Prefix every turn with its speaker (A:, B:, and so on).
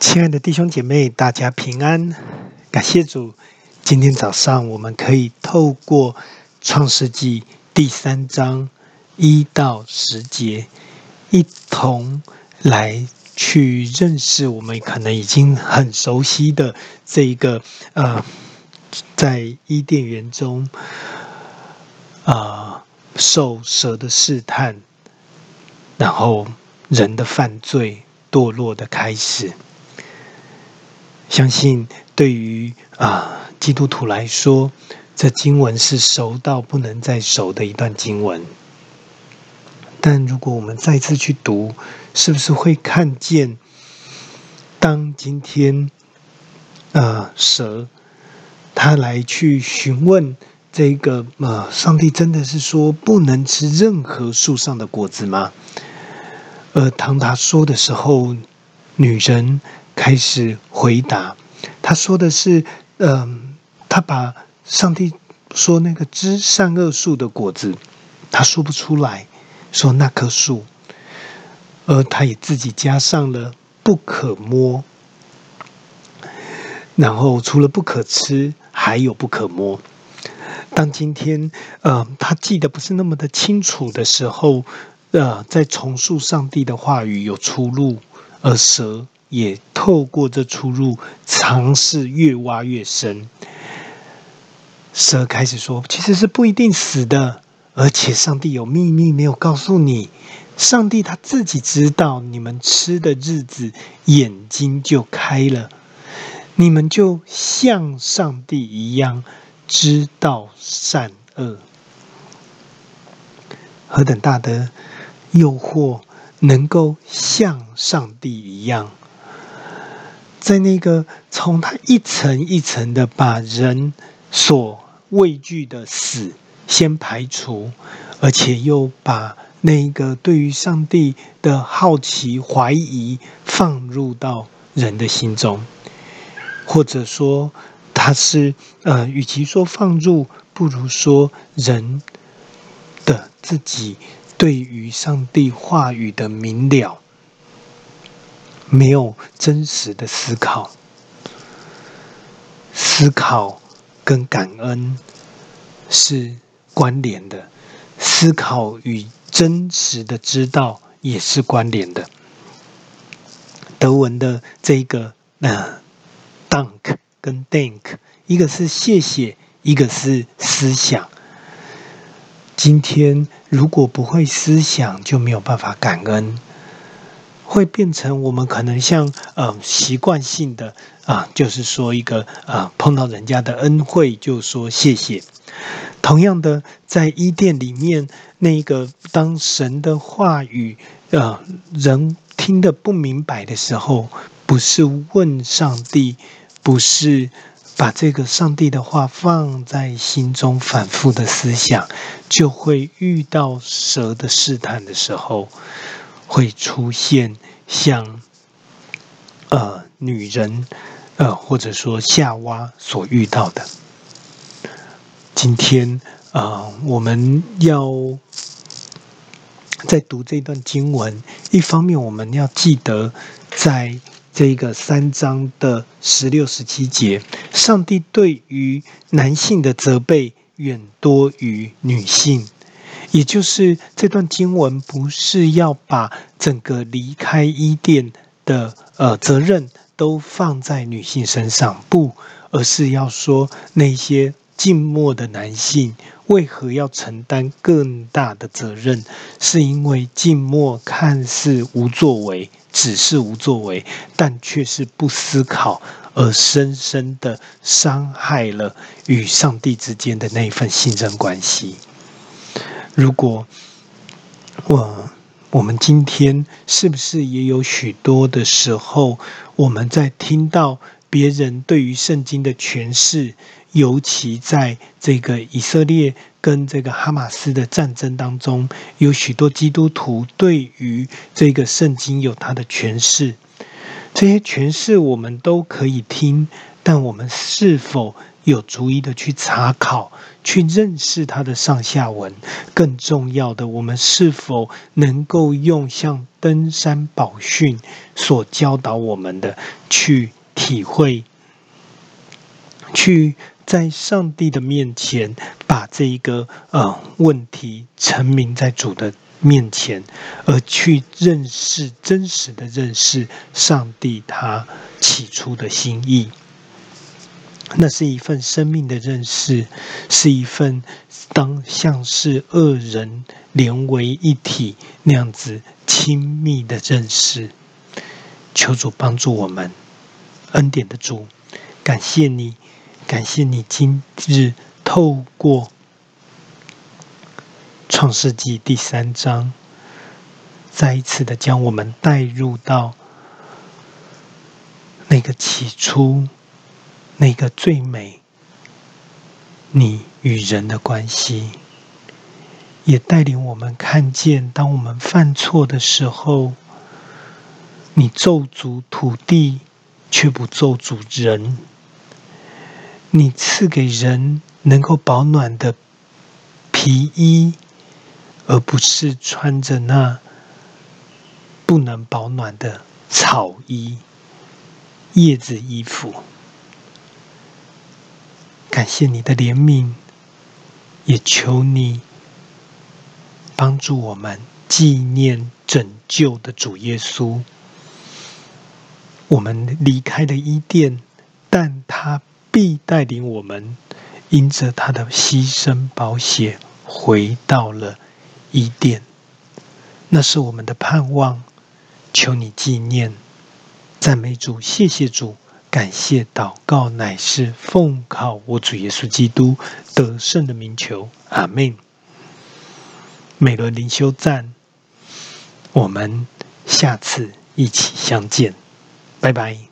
A: 亲爱的弟兄姐妹，大家平安，感谢主。今天早上我们可以透过创世纪第三章一到十节，一同来去认识我们可能已经很熟悉的这一个呃，在伊甸园中啊、受蛇的试探，然后人的犯罪堕落的开始。相信对于啊基督徒来说，这经文是熟到不能再熟的一段经文。但如果我们再次去读，是不是会看见，当今天啊蛇他来去询问这个啊，上帝真的是说不能吃任何树上的果子吗？而当他说的时候，女人。开始回答，他说的是：“嗯、他把上帝说那个知善恶树的果子，他说不出来，说那棵树，而他也自己加上了不可摸，然后除了不可吃，还有不可摸。当今天，呃，他记得不是那么的清楚的时候，呃，在重述上帝的话语有出入，而蛇。”也透过这出入，尝试越挖越深。蛇开始说：“其实是不一定死的，而且上帝有秘密没有告诉你。上帝他自己知道，你们吃的日子，眼睛就开了，你们就像上帝一样，知道善恶。何等大的诱惑，能够像上帝一样。”在那个从他一层一层的把人所畏惧的死先排除，而且又把那个对于上帝的好奇怀疑放入到人的心中，或者说他是呃，与其说放入，不如说人的自己对于上帝话语的明了。没有真实的思考，思考跟感恩是关联的，思考与真实的知道也是关联的。德文的这个呃，Dank 跟 “dank”，一个是谢谢，一个是思想。今天如果不会思想，就没有办法感恩。会变成我们可能像呃习惯性的啊，就是说一个啊碰到人家的恩惠就说谢谢。同样的，在伊甸里面，那个当神的话语呃人听得不明白的时候，不是问上帝，不是把这个上帝的话放在心中反复的思想，就会遇到蛇的试探的时候。会出现像呃女人呃或者说夏娃所遇到的。今天啊、呃，我们要在读这段经文，一方面我们要记得，在这个三章的十六、十七节，上帝对于男性的责备远多于女性。也就是这段经文不是要把整个离开伊甸的呃责任都放在女性身上，不，而是要说那些静默的男性为何要承担更大的责任？是因为静默看似无作为，只是无作为，但却是不思考，而深深的伤害了与上帝之间的那份信任关系。如果我我们今天是不是也有许多的时候，我们在听到别人对于圣经的诠释，尤其在这个以色列跟这个哈马斯的战争当中，有许多基督徒对于这个圣经有他的诠释，这些诠释我们都可以听，但我们是否有逐一的去查考、去认识它的上下文？更重要的，我们是否能够用像登山宝训所教导我们的去体会、去在上帝的面前把这一个呃问题陈明在主的面前，而去认识真实的认识上帝他起初的心意？那是一份生命的认识，是一份当像是二人连为一体那样子亲密的认识。求主帮助我们，恩典的主，感谢你，感谢你今日透过创世纪第三章，再一次的将我们带入到那个起初。那个最美，你与人的关系，也带领我们看见，当我们犯错的时候，你咒诅土地，却不咒诅人；你赐给人能够保暖的皮衣，而不是穿着那不能保暖的草衣、叶子衣服。感谢你的怜悯，也求你帮助我们纪念拯救的主耶稣。我们离开了伊甸，但他必带领我们，因着他的牺牲保险，回到了伊甸。那是我们的盼望，求你纪念，赞美主，谢谢主。感谢祷告，乃是奉靠我主耶稣基督得胜的名求，阿门。美伦灵修站，我们下次一起相见，拜拜。